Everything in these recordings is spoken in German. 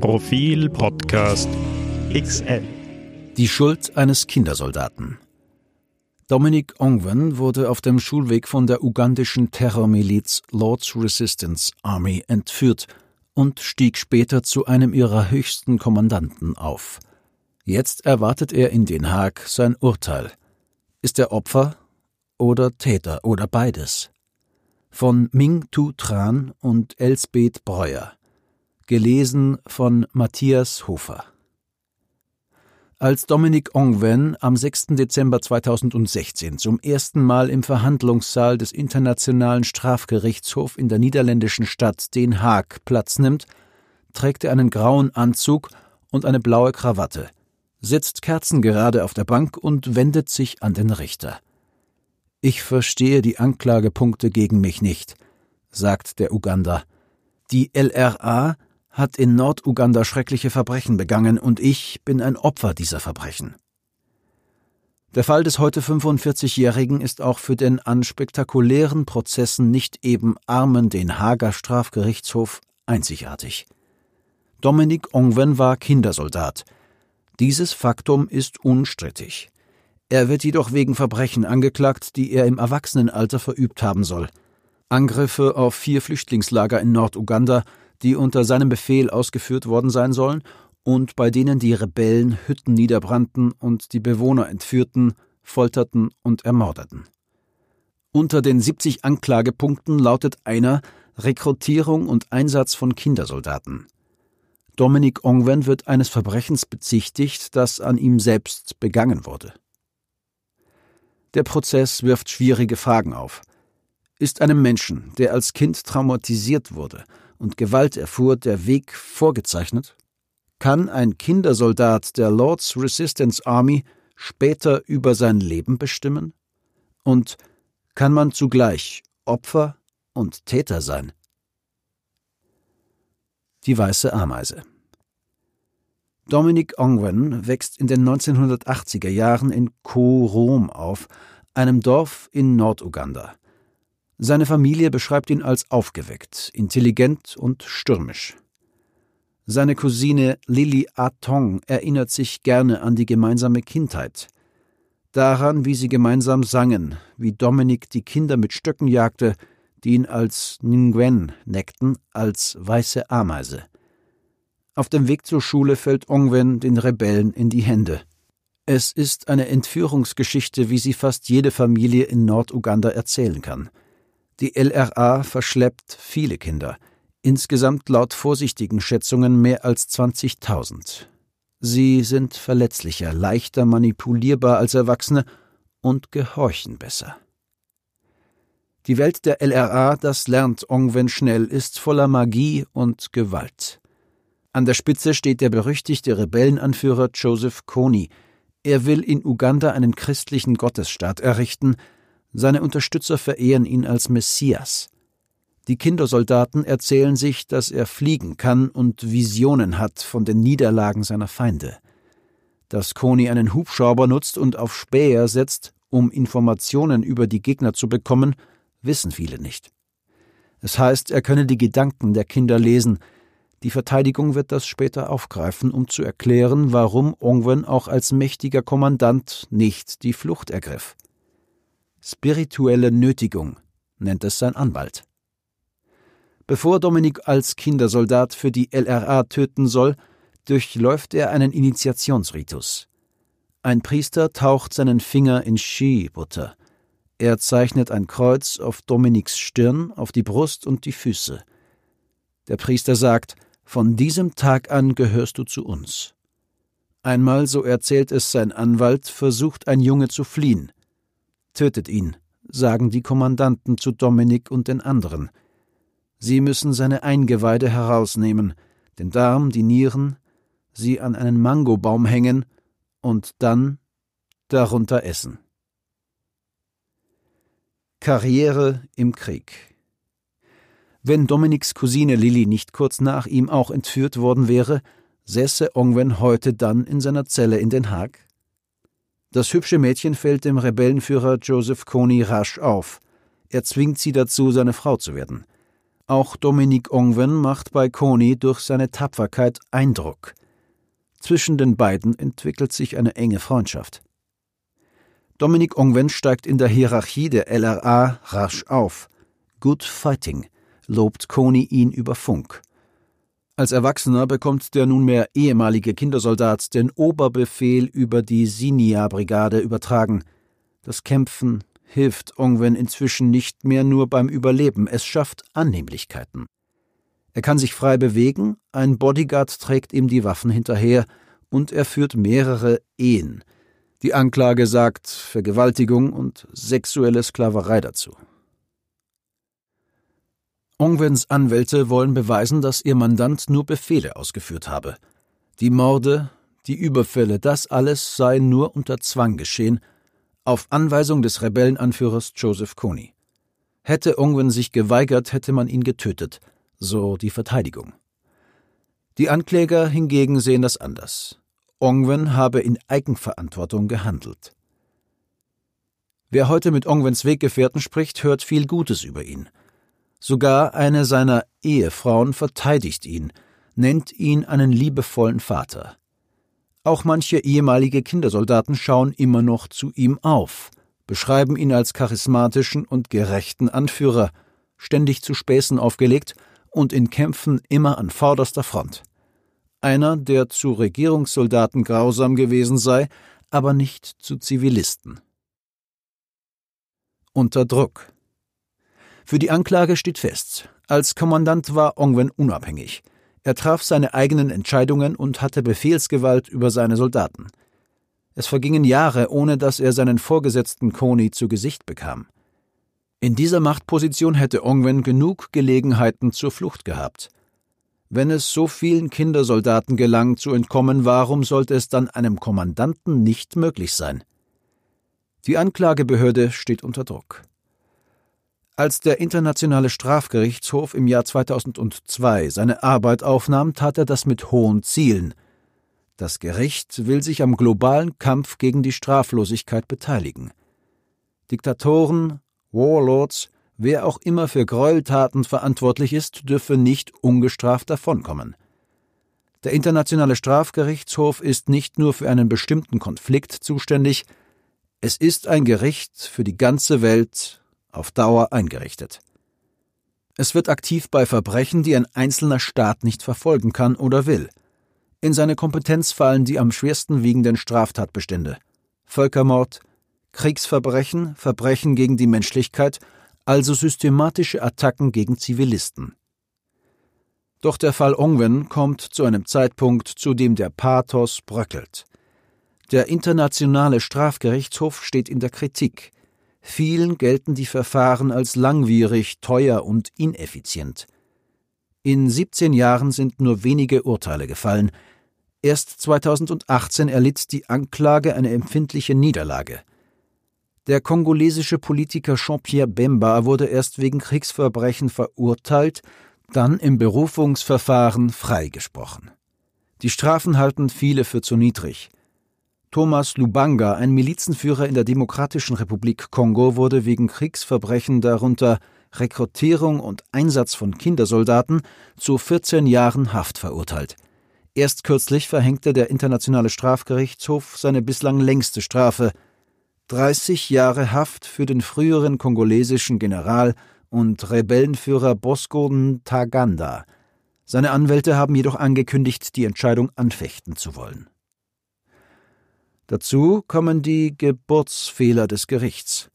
Profil Podcast XL. Die Schuld eines Kindersoldaten. Dominic Ongwen wurde auf dem Schulweg von der ugandischen Terrormiliz Lord's Resistance Army entführt und stieg später zu einem ihrer höchsten Kommandanten auf. Jetzt erwartet er in Den Haag sein Urteil. Ist er Opfer oder Täter oder beides? Von Ming Tu Tran und Elsbeth Breuer. Gelesen von Matthias Hofer. Als Dominic Ongwen am 6. Dezember 2016 zum ersten Mal im Verhandlungssaal des Internationalen Strafgerichtshofs in der niederländischen Stadt Den Haag Platz nimmt, trägt er einen grauen Anzug und eine blaue Krawatte, sitzt kerzengerade auf der Bank und wendet sich an den Richter. Ich verstehe die Anklagepunkte gegen mich nicht, sagt der Uganda. Die LRA hat in Norduganda schreckliche Verbrechen begangen und ich bin ein Opfer dieser Verbrechen. Der Fall des heute 45-Jährigen ist auch für den an spektakulären Prozessen nicht eben armen den Hager Strafgerichtshof einzigartig. Dominik Ongwen war Kindersoldat. Dieses Faktum ist unstrittig. Er wird jedoch wegen Verbrechen angeklagt, die er im Erwachsenenalter verübt haben soll. Angriffe auf vier Flüchtlingslager in Norduganda, die unter seinem Befehl ausgeführt worden sein sollen und bei denen die Rebellen Hütten niederbrannten und die Bewohner entführten, folterten und ermordeten. Unter den 70 Anklagepunkten lautet einer Rekrutierung und Einsatz von Kindersoldaten. Dominik Ongwen wird eines Verbrechens bezichtigt, das an ihm selbst begangen wurde. Der Prozess wirft schwierige Fragen auf. Ist einem Menschen, der als Kind traumatisiert wurde und Gewalt erfuhr, der Weg vorgezeichnet? Kann ein Kindersoldat der Lord's Resistance Army später über sein Leben bestimmen? Und kann man zugleich Opfer und Täter sein? Die weiße Ameise Dominic Ongwen wächst in den 1980er Jahren in Ko-Rom auf, einem Dorf in Norduganda. Seine Familie beschreibt ihn als aufgeweckt, intelligent und stürmisch. Seine Cousine Lily Atong erinnert sich gerne an die gemeinsame Kindheit. Daran, wie sie gemeinsam sangen, wie Dominik die Kinder mit Stöcken jagte, die ihn als Nguyen neckten, als weiße Ameise. Auf dem Weg zur Schule fällt Ongwen den Rebellen in die Hände. Es ist eine Entführungsgeschichte, wie sie fast jede Familie in Norduganda erzählen kann. Die LRA verschleppt viele Kinder, insgesamt laut vorsichtigen Schätzungen mehr als 20.000. Sie sind verletzlicher, leichter manipulierbar als Erwachsene und gehorchen besser. Die Welt der LRA, das lernt Ongwen schnell, ist voller Magie und Gewalt. An der Spitze steht der berüchtigte Rebellenanführer Joseph Kony. Er will in Uganda einen christlichen Gottesstaat errichten, seine Unterstützer verehren ihn als Messias. Die Kindersoldaten erzählen sich, dass er fliegen kann und Visionen hat von den Niederlagen seiner Feinde. Dass Koni einen Hubschrauber nutzt und auf Späher setzt, um Informationen über die Gegner zu bekommen, wissen viele nicht. Es heißt, er könne die Gedanken der Kinder lesen. Die Verteidigung wird das später aufgreifen, um zu erklären, warum Ongwen auch als mächtiger Kommandant nicht die Flucht ergriff. Spirituelle Nötigung nennt es sein Anwalt. Bevor Dominik als Kindersoldat für die LRA töten soll, durchläuft er einen Initiationsritus. Ein Priester taucht seinen Finger in Ski-Butter. Er zeichnet ein Kreuz auf Dominiks Stirn, auf die Brust und die Füße. Der Priester sagt, von diesem Tag an gehörst du zu uns. Einmal, so erzählt es sein Anwalt, versucht ein Junge zu fliehen. Tötet ihn, sagen die Kommandanten zu Dominik und den anderen. Sie müssen seine Eingeweide herausnehmen, den Darm, die Nieren, sie an einen Mangobaum hängen und dann darunter essen. Karriere im Krieg Wenn Dominiks Cousine Lilly nicht kurz nach ihm auch entführt worden wäre, säße Ongwen heute dann in seiner Zelle in Den Haag? Das hübsche Mädchen fällt dem Rebellenführer Joseph Kony rasch auf. Er zwingt sie dazu, seine Frau zu werden. Auch Dominique Ongwen macht bei Kony durch seine Tapferkeit Eindruck. Zwischen den beiden entwickelt sich eine enge Freundschaft. Dominique Ongwen steigt in der Hierarchie der LRA rasch auf. Good Fighting, lobt Kony ihn über Funk. Als Erwachsener bekommt der nunmehr ehemalige Kindersoldat den Oberbefehl über die Sinia-Brigade übertragen. Das Kämpfen hilft Ongwen inzwischen nicht mehr nur beim Überleben, es schafft Annehmlichkeiten. Er kann sich frei bewegen, ein Bodyguard trägt ihm die Waffen hinterher und er führt mehrere Ehen – die Anklage sagt Vergewaltigung und sexuelle Sklaverei dazu. Ongwens Anwälte wollen beweisen, dass ihr Mandant nur Befehle ausgeführt habe. Die Morde, die Überfälle, das alles sei nur unter Zwang geschehen, auf Anweisung des Rebellenanführers Joseph Kony. Hätte Ongwen sich geweigert, hätte man ihn getötet, so die Verteidigung. Die Ankläger hingegen sehen das anders. Ongwen habe in Eigenverantwortung gehandelt. Wer heute mit Ongwens Weggefährten spricht, hört viel Gutes über ihn. Sogar eine seiner Ehefrauen verteidigt ihn, nennt ihn einen liebevollen Vater. Auch manche ehemalige Kindersoldaten schauen immer noch zu ihm auf, beschreiben ihn als charismatischen und gerechten Anführer, ständig zu Späßen aufgelegt und in Kämpfen immer an vorderster Front einer, der zu Regierungssoldaten grausam gewesen sei, aber nicht zu Zivilisten. Unter Druck. Für die Anklage steht fest, als Kommandant war Ongwen unabhängig. Er traf seine eigenen Entscheidungen und hatte Befehlsgewalt über seine Soldaten. Es vergingen Jahre, ohne dass er seinen Vorgesetzten Koni zu Gesicht bekam. In dieser Machtposition hätte Ongwen genug Gelegenheiten zur Flucht gehabt. Wenn es so vielen Kindersoldaten gelang, zu entkommen, warum sollte es dann einem Kommandanten nicht möglich sein? Die Anklagebehörde steht unter Druck. Als der Internationale Strafgerichtshof im Jahr 2002 seine Arbeit aufnahm, tat er das mit hohen Zielen. Das Gericht will sich am globalen Kampf gegen die Straflosigkeit beteiligen. Diktatoren, Warlords, Wer auch immer für Gräueltaten verantwortlich ist, dürfe nicht ungestraft davonkommen. Der Internationale Strafgerichtshof ist nicht nur für einen bestimmten Konflikt zuständig, es ist ein Gericht für die ganze Welt auf Dauer eingerichtet. Es wird aktiv bei Verbrechen, die ein einzelner Staat nicht verfolgen kann oder will. In seine Kompetenz fallen die am schwersten wiegenden Straftatbestände Völkermord, Kriegsverbrechen, Verbrechen gegen die Menschlichkeit also systematische Attacken gegen Zivilisten. Doch der Fall Ongwen kommt zu einem Zeitpunkt, zu dem der Pathos bröckelt. Der Internationale Strafgerichtshof steht in der Kritik. Vielen gelten die Verfahren als langwierig, teuer und ineffizient. In 17 Jahren sind nur wenige Urteile gefallen. Erst 2018 erlitt die Anklage eine empfindliche Niederlage. Der kongolesische Politiker Jean-Pierre Bemba wurde erst wegen Kriegsverbrechen verurteilt, dann im Berufungsverfahren freigesprochen. Die Strafen halten viele für zu niedrig. Thomas Lubanga, ein Milizenführer in der Demokratischen Republik Kongo, wurde wegen Kriegsverbrechen, darunter Rekrutierung und Einsatz von Kindersoldaten, zu 14 Jahren Haft verurteilt. Erst kürzlich verhängte der Internationale Strafgerichtshof seine bislang längste Strafe, 30 Jahre Haft für den früheren kongolesischen General und Rebellenführer Bosco Ntaganda. Seine Anwälte haben jedoch angekündigt, die Entscheidung anfechten zu wollen. Dazu kommen die Geburtsfehler des Gerichts.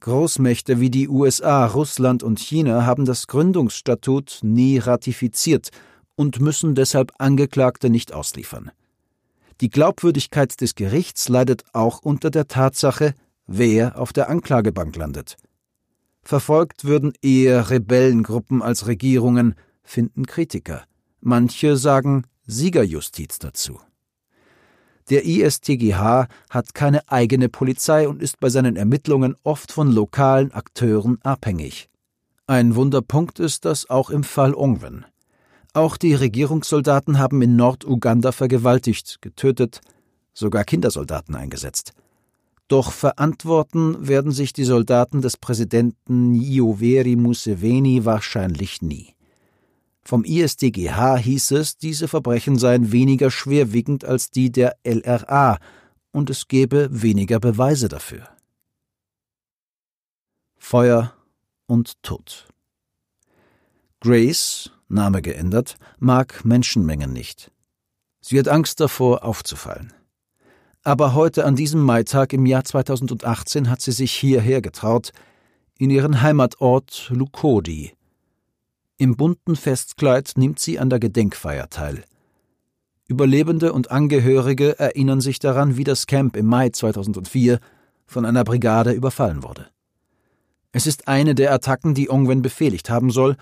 Großmächte wie die USA, Russland und China haben das Gründungsstatut nie ratifiziert und müssen deshalb Angeklagte nicht ausliefern. Die Glaubwürdigkeit des Gerichts leidet auch unter der Tatsache, wer auf der Anklagebank landet. Verfolgt würden eher Rebellengruppen als Regierungen, finden Kritiker. Manche sagen Siegerjustiz dazu. Der ISTGH hat keine eigene Polizei und ist bei seinen Ermittlungen oft von lokalen Akteuren abhängig. Ein Wunderpunkt ist das auch im Fall Ongwen. Auch die Regierungssoldaten haben in Norduganda vergewaltigt, getötet, sogar Kindersoldaten eingesetzt. Doch verantworten werden sich die Soldaten des Präsidenten Yoweri Museveni wahrscheinlich nie. Vom ISDGH hieß es, diese Verbrechen seien weniger schwerwiegend als die der LRA und es gebe weniger Beweise dafür. Feuer und Tod. Grace, Name geändert, mag Menschenmengen nicht. Sie hat Angst davor, aufzufallen. Aber heute an diesem Maitag im Jahr 2018 hat sie sich hierher getraut, in ihren Heimatort Lukodi. Im bunten Festkleid nimmt sie an der Gedenkfeier teil. Überlebende und Angehörige erinnern sich daran, wie das Camp im Mai 2004 von einer Brigade überfallen wurde. Es ist eine der Attacken, die Ongwen befehligt haben soll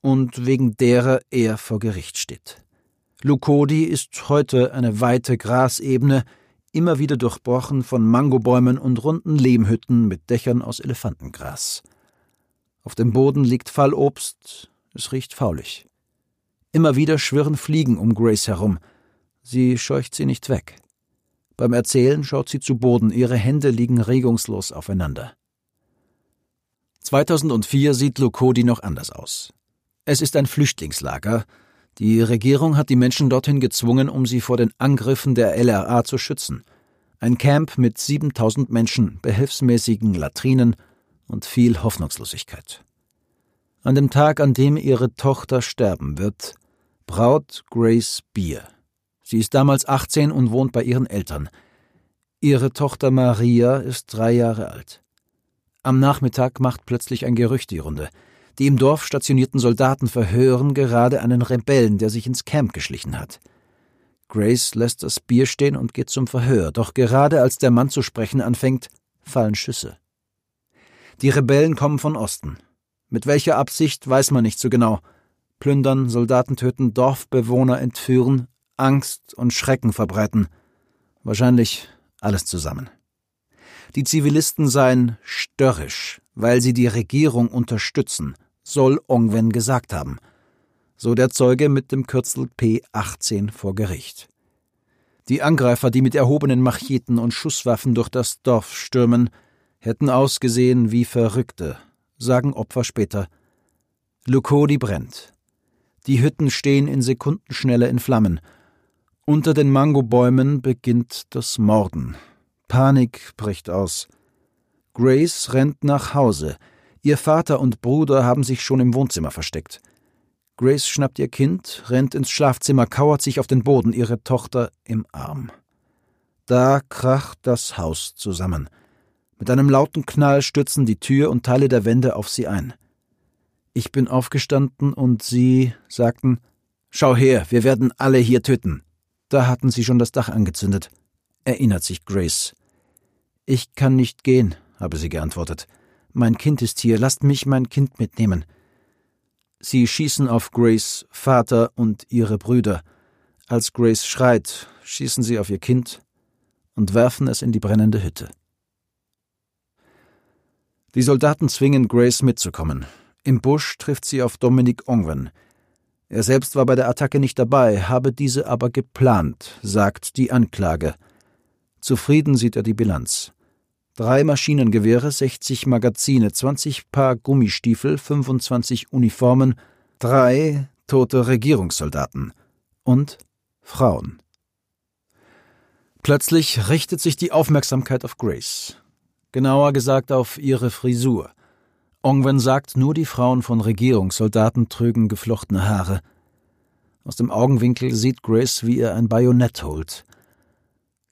und wegen derer er vor Gericht steht. Lukodi ist heute eine weite Grasebene, immer wieder durchbrochen von Mangobäumen und runden Lehmhütten mit Dächern aus Elefantengras. Auf dem Boden liegt Fallobst, es riecht faulig. Immer wieder schwirren Fliegen um Grace herum. Sie scheucht sie nicht weg. Beim Erzählen schaut sie zu Boden, ihre Hände liegen regungslos aufeinander. 2004 sieht Lukodi noch anders aus. Es ist ein Flüchtlingslager, die Regierung hat die Menschen dorthin gezwungen, um sie vor den Angriffen der LRA zu schützen. Ein Camp mit 7000 Menschen, behelfsmäßigen Latrinen und viel Hoffnungslosigkeit. An dem Tag, an dem ihre Tochter sterben wird, braut Grace Bier. Sie ist damals 18 und wohnt bei ihren Eltern. Ihre Tochter Maria ist drei Jahre alt. Am Nachmittag macht plötzlich ein Gerücht die Runde. Die im Dorf stationierten Soldaten verhören gerade einen Rebellen, der sich ins Camp geschlichen hat. Grace lässt das Bier stehen und geht zum Verhör, doch gerade als der Mann zu sprechen anfängt, fallen Schüsse. Die Rebellen kommen von Osten. Mit welcher Absicht weiß man nicht so genau. Plündern, Soldaten töten, Dorfbewohner entführen, Angst und Schrecken verbreiten. Wahrscheinlich alles zusammen. Die Zivilisten seien störrisch, weil sie die Regierung unterstützen, soll Ongwen gesagt haben, so der Zeuge mit dem Kürzel P18 vor Gericht. Die Angreifer, die mit erhobenen Macheten und Schusswaffen durch das Dorf stürmen, hätten ausgesehen wie Verrückte, sagen Opfer später. Lukodi brennt. Die Hütten stehen in Sekundenschnelle in Flammen. Unter den Mangobäumen beginnt das Morden. Panik bricht aus. Grace rennt nach Hause. Ihr Vater und Bruder haben sich schon im Wohnzimmer versteckt. Grace schnappt ihr Kind, rennt ins Schlafzimmer, kauert sich auf den Boden, ihre Tochter im Arm. Da kracht das Haus zusammen. Mit einem lauten Knall stürzen die Tür und Teile der Wände auf sie ein. Ich bin aufgestanden und sie sagten, Schau her, wir werden alle hier töten. Da hatten sie schon das Dach angezündet, erinnert sich Grace. Ich kann nicht gehen, habe sie geantwortet. Mein Kind ist hier, lasst mich mein Kind mitnehmen. Sie schießen auf Grace Vater und ihre Brüder. Als Grace schreit, schießen sie auf ihr Kind und werfen es in die brennende Hütte. Die Soldaten zwingen Grace mitzukommen. Im Busch trifft sie auf Dominic Ongwen. Er selbst war bei der Attacke nicht dabei, habe diese aber geplant, sagt die Anklage. Zufrieden sieht er die Bilanz. Drei Maschinengewehre, 60 Magazine, 20 Paar Gummistiefel, 25 Uniformen, drei tote Regierungssoldaten und Frauen. Plötzlich richtet sich die Aufmerksamkeit auf Grace. Genauer gesagt auf ihre Frisur. Ongwen sagt, nur die Frauen von Regierungssoldaten trügen geflochtene Haare. Aus dem Augenwinkel sieht Grace, wie er ein Bajonett holt.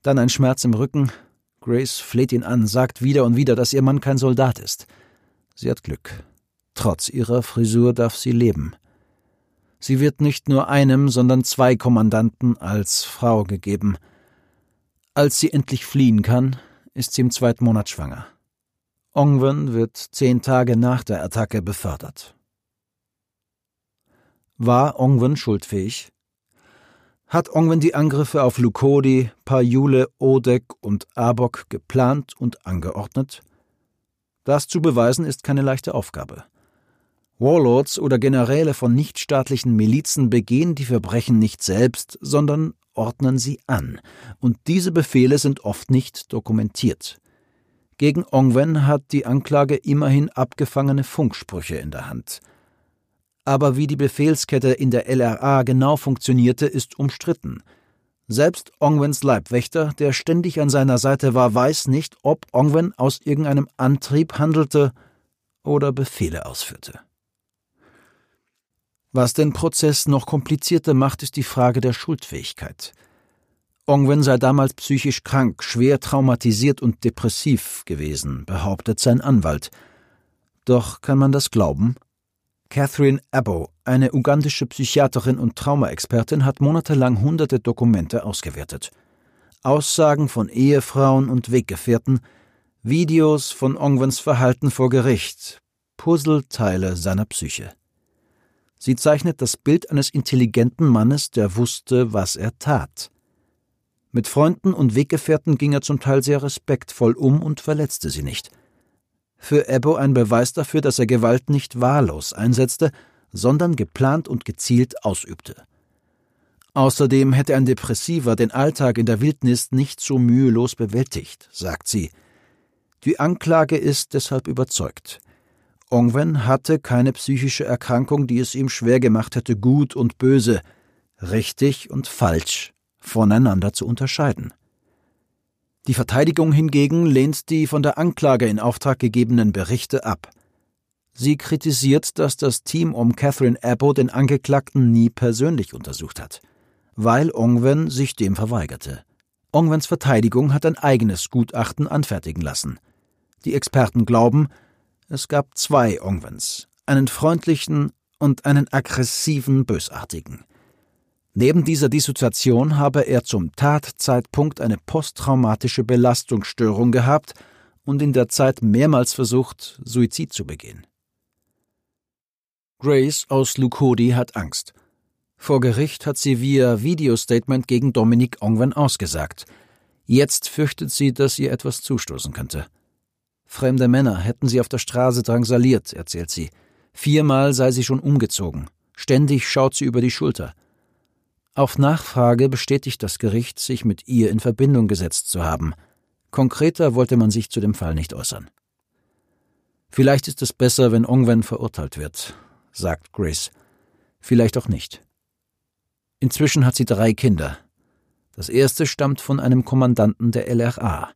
Dann ein Schmerz im Rücken, Grace fleht ihn an, sagt wieder und wieder, dass ihr Mann kein Soldat ist. Sie hat Glück. Trotz ihrer Frisur darf sie leben. Sie wird nicht nur einem, sondern zwei Kommandanten als Frau gegeben. Als sie endlich fliehen kann, ist sie im zweiten Monat schwanger. Ongwen wird zehn Tage nach der Attacke befördert. War Ongwen schuldfähig? hat Ongwen die Angriffe auf Lukodi, Pajule, Odek und Abok geplant und angeordnet? Das zu beweisen ist keine leichte Aufgabe. Warlords oder Generäle von nichtstaatlichen Milizen begehen die Verbrechen nicht selbst, sondern ordnen sie an, und diese Befehle sind oft nicht dokumentiert. Gegen Ongwen hat die Anklage immerhin abgefangene Funksprüche in der Hand. Aber wie die Befehlskette in der LRA genau funktionierte, ist umstritten. Selbst Ongwens Leibwächter, der ständig an seiner Seite war, weiß nicht, ob Ongwen aus irgendeinem Antrieb handelte oder Befehle ausführte. Was den Prozess noch komplizierter macht, ist die Frage der Schuldfähigkeit. Ongwen sei damals psychisch krank, schwer traumatisiert und depressiv gewesen, behauptet sein Anwalt. Doch kann man das glauben? Catherine Abbo, eine ugandische Psychiaterin und Traumaexpertin, hat monatelang hunderte Dokumente ausgewertet. Aussagen von Ehefrauen und Weggefährten, Videos von Ongwens Verhalten vor Gericht, Puzzleteile seiner Psyche. Sie zeichnet das Bild eines intelligenten Mannes, der wusste, was er tat. Mit Freunden und Weggefährten ging er zum Teil sehr respektvoll um und verletzte sie nicht. Für Ebbo ein Beweis dafür, dass er Gewalt nicht wahllos einsetzte, sondern geplant und gezielt ausübte. Außerdem hätte ein Depressiver den Alltag in der Wildnis nicht so mühelos bewältigt, sagt sie. Die Anklage ist deshalb überzeugt. Ongwen hatte keine psychische Erkrankung, die es ihm schwer gemacht hätte, gut und böse, richtig und falsch voneinander zu unterscheiden. Die Verteidigung hingegen lehnt die von der Anklage in Auftrag gegebenen Berichte ab. Sie kritisiert, dass das Team um Catherine Abbo den Angeklagten nie persönlich untersucht hat, weil Ongwen sich dem verweigerte. Ongwens Verteidigung hat ein eigenes Gutachten anfertigen lassen. Die Experten glauben, es gab zwei Ongwens, einen freundlichen und einen aggressiven Bösartigen. Neben dieser Dissoziation habe er zum Tatzeitpunkt eine posttraumatische Belastungsstörung gehabt und in der Zeit mehrmals versucht, Suizid zu begehen. Grace aus Lukodi hat Angst. Vor Gericht hat sie via Videostatement gegen Dominic Ongwen ausgesagt. Jetzt fürchtet sie, dass ihr etwas zustoßen könnte. Fremde Männer hätten sie auf der Straße drangsaliert, erzählt sie. Viermal sei sie schon umgezogen. Ständig schaut sie über die Schulter. Auf Nachfrage bestätigt das Gericht, sich mit ihr in Verbindung gesetzt zu haben. Konkreter wollte man sich zu dem Fall nicht äußern. Vielleicht ist es besser, wenn Ongwen verurteilt wird, sagt Grace. Vielleicht auch nicht. Inzwischen hat sie drei Kinder. Das erste stammt von einem Kommandanten der LRA.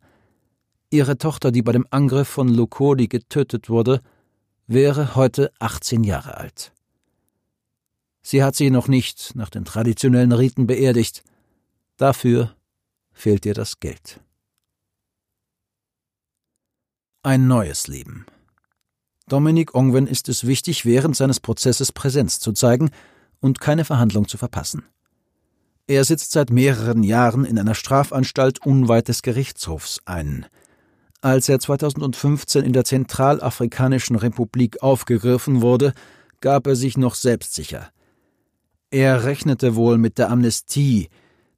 Ihre Tochter, die bei dem Angriff von Lukodi getötet wurde, wäre heute 18 Jahre alt. Sie hat sie noch nicht nach den traditionellen Riten beerdigt. Dafür fehlt ihr das Geld. Ein neues Leben. Dominik Ongwen ist es wichtig, während seines Prozesses Präsenz zu zeigen und keine Verhandlung zu verpassen. Er sitzt seit mehreren Jahren in einer Strafanstalt unweit des Gerichtshofs ein – als er 2015 in der Zentralafrikanischen Republik aufgegriffen wurde, gab er sich noch selbstsicher. Er rechnete wohl mit der Amnestie,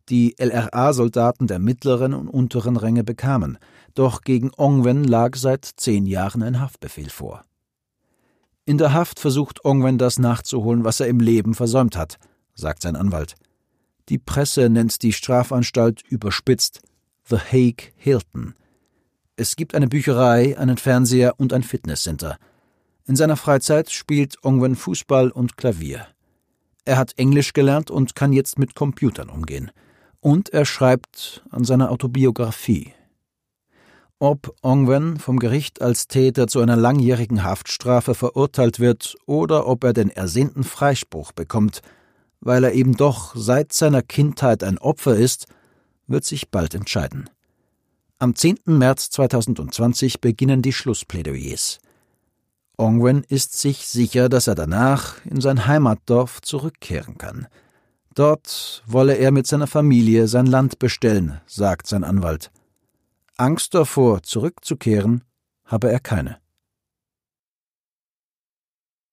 die LRA-Soldaten der mittleren und unteren Ränge bekamen, doch gegen Ongwen lag seit zehn Jahren ein Haftbefehl vor. In der Haft versucht Ongwen das nachzuholen, was er im Leben versäumt hat, sagt sein Anwalt. Die Presse nennt die Strafanstalt überspitzt The Hague Hilton. Es gibt eine Bücherei, einen Fernseher und ein Fitnesscenter. In seiner Freizeit spielt Ongwen Fußball und Klavier. Er hat Englisch gelernt und kann jetzt mit Computern umgehen. Und er schreibt an seiner Autobiografie. Ob Ongwen vom Gericht als Täter zu einer langjährigen Haftstrafe verurteilt wird oder ob er den ersehnten Freispruch bekommt, weil er eben doch seit seiner Kindheit ein Opfer ist, wird sich bald entscheiden. Am 10. März 2020 beginnen die Schlussplädoyers. Ongwen ist sich sicher, dass er danach in sein Heimatdorf zurückkehren kann. Dort wolle er mit seiner Familie sein Land bestellen, sagt sein Anwalt. Angst davor, zurückzukehren, habe er keine.